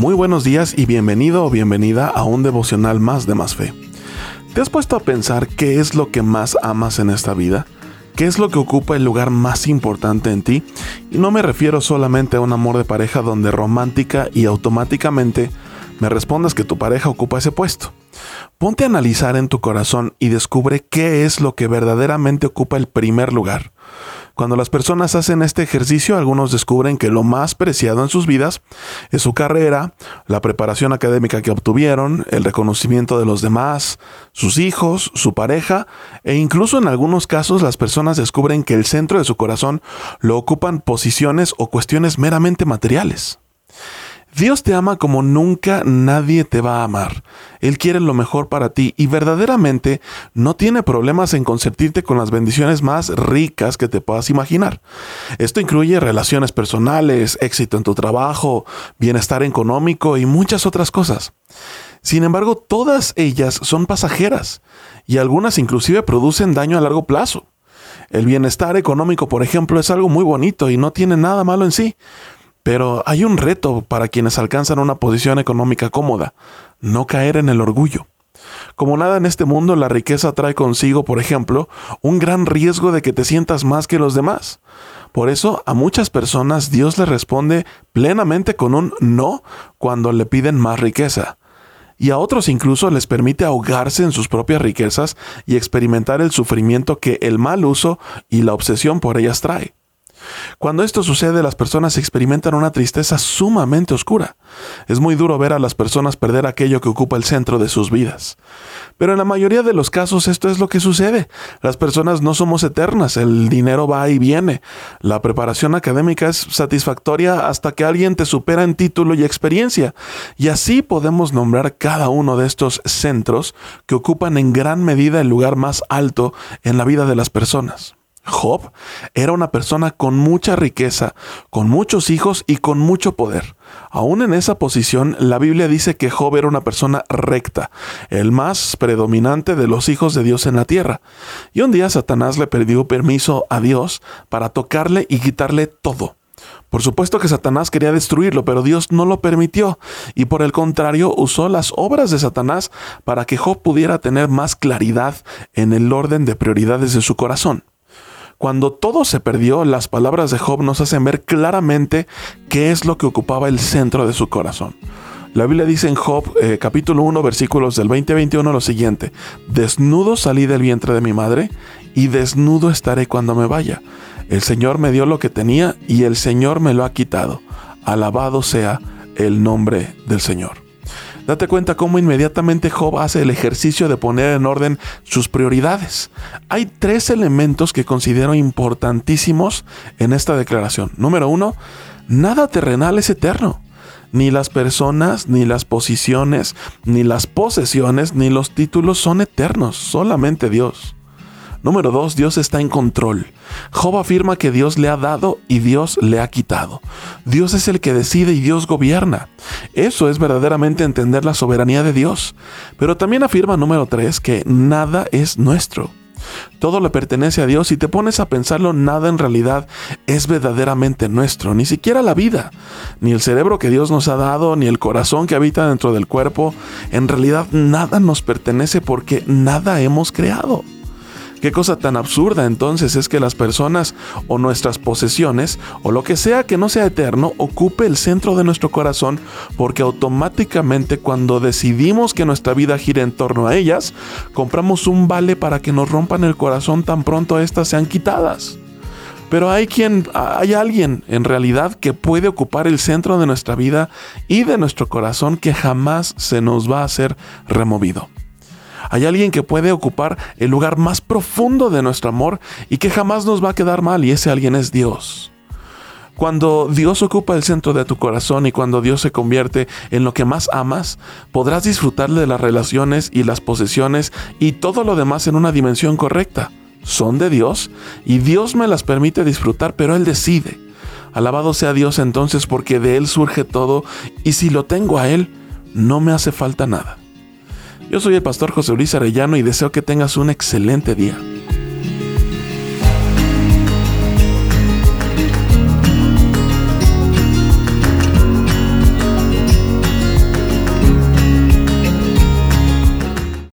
Muy buenos días y bienvenido o bienvenida a un devocional más de más fe. ¿Te has puesto a pensar qué es lo que más amas en esta vida? ¿Qué es lo que ocupa el lugar más importante en ti? Y no me refiero solamente a un amor de pareja donde romántica y automáticamente me respondas que tu pareja ocupa ese puesto. Ponte a analizar en tu corazón y descubre qué es lo que verdaderamente ocupa el primer lugar. Cuando las personas hacen este ejercicio, algunos descubren que lo más preciado en sus vidas es su carrera, la preparación académica que obtuvieron, el reconocimiento de los demás, sus hijos, su pareja, e incluso en algunos casos las personas descubren que el centro de su corazón lo ocupan posiciones o cuestiones meramente materiales. Dios te ama como nunca nadie te va a amar. Él quiere lo mejor para ti y verdaderamente no tiene problemas en consentirte con las bendiciones más ricas que te puedas imaginar. Esto incluye relaciones personales, éxito en tu trabajo, bienestar económico y muchas otras cosas. Sin embargo, todas ellas son pasajeras y algunas inclusive producen daño a largo plazo. El bienestar económico, por ejemplo, es algo muy bonito y no tiene nada malo en sí. Pero hay un reto para quienes alcanzan una posición económica cómoda, no caer en el orgullo. Como nada en este mundo, la riqueza trae consigo, por ejemplo, un gran riesgo de que te sientas más que los demás. Por eso a muchas personas Dios les responde plenamente con un no cuando le piden más riqueza. Y a otros incluso les permite ahogarse en sus propias riquezas y experimentar el sufrimiento que el mal uso y la obsesión por ellas trae. Cuando esto sucede, las personas experimentan una tristeza sumamente oscura. Es muy duro ver a las personas perder aquello que ocupa el centro de sus vidas. Pero en la mayoría de los casos esto es lo que sucede. Las personas no somos eternas, el dinero va y viene. La preparación académica es satisfactoria hasta que alguien te supera en título y experiencia. Y así podemos nombrar cada uno de estos centros que ocupan en gran medida el lugar más alto en la vida de las personas. Job era una persona con mucha riqueza, con muchos hijos y con mucho poder. Aún en esa posición, la Biblia dice que Job era una persona recta, el más predominante de los hijos de Dios en la tierra. Y un día Satanás le perdió permiso a Dios para tocarle y quitarle todo. Por supuesto que Satanás quería destruirlo, pero Dios no lo permitió y por el contrario usó las obras de Satanás para que Job pudiera tener más claridad en el orden de prioridades de su corazón. Cuando todo se perdió, las palabras de Job nos hacen ver claramente qué es lo que ocupaba el centro de su corazón. La Biblia dice en Job eh, capítulo 1 versículos del 20 21 lo siguiente, desnudo salí del vientre de mi madre y desnudo estaré cuando me vaya. El Señor me dio lo que tenía y el Señor me lo ha quitado. Alabado sea el nombre del Señor. Date cuenta cómo inmediatamente Job hace el ejercicio de poner en orden sus prioridades. Hay tres elementos que considero importantísimos en esta declaración. Número uno, nada terrenal es eterno. Ni las personas, ni las posiciones, ni las posesiones, ni los títulos son eternos, solamente Dios. Número dos, Dios está en control. Job afirma que Dios le ha dado y Dios le ha quitado. Dios es el que decide y Dios gobierna. Eso es verdaderamente entender la soberanía de Dios. Pero también afirma número tres que nada es nuestro. Todo le pertenece a Dios y te pones a pensarlo, nada en realidad es verdaderamente nuestro, ni siquiera la vida, ni el cerebro que Dios nos ha dado, ni el corazón que habita dentro del cuerpo. En realidad nada nos pertenece porque nada hemos creado. Qué cosa tan absurda entonces es que las personas o nuestras posesiones o lo que sea que no sea eterno ocupe el centro de nuestro corazón porque automáticamente cuando decidimos que nuestra vida gire en torno a ellas, compramos un vale para que nos rompan el corazón tan pronto éstas sean quitadas. Pero hay quien, hay alguien en realidad que puede ocupar el centro de nuestra vida y de nuestro corazón que jamás se nos va a ser removido. Hay alguien que puede ocupar el lugar más profundo de nuestro amor y que jamás nos va a quedar mal y ese alguien es Dios. Cuando Dios ocupa el centro de tu corazón y cuando Dios se convierte en lo que más amas, podrás disfrutar de las relaciones y las posesiones y todo lo demás en una dimensión correcta. Son de Dios y Dios me las permite disfrutar, pero Él decide. Alabado sea Dios entonces porque de Él surge todo y si lo tengo a Él, no me hace falta nada. Yo soy el pastor José Luis Arellano y deseo que tengas un excelente día.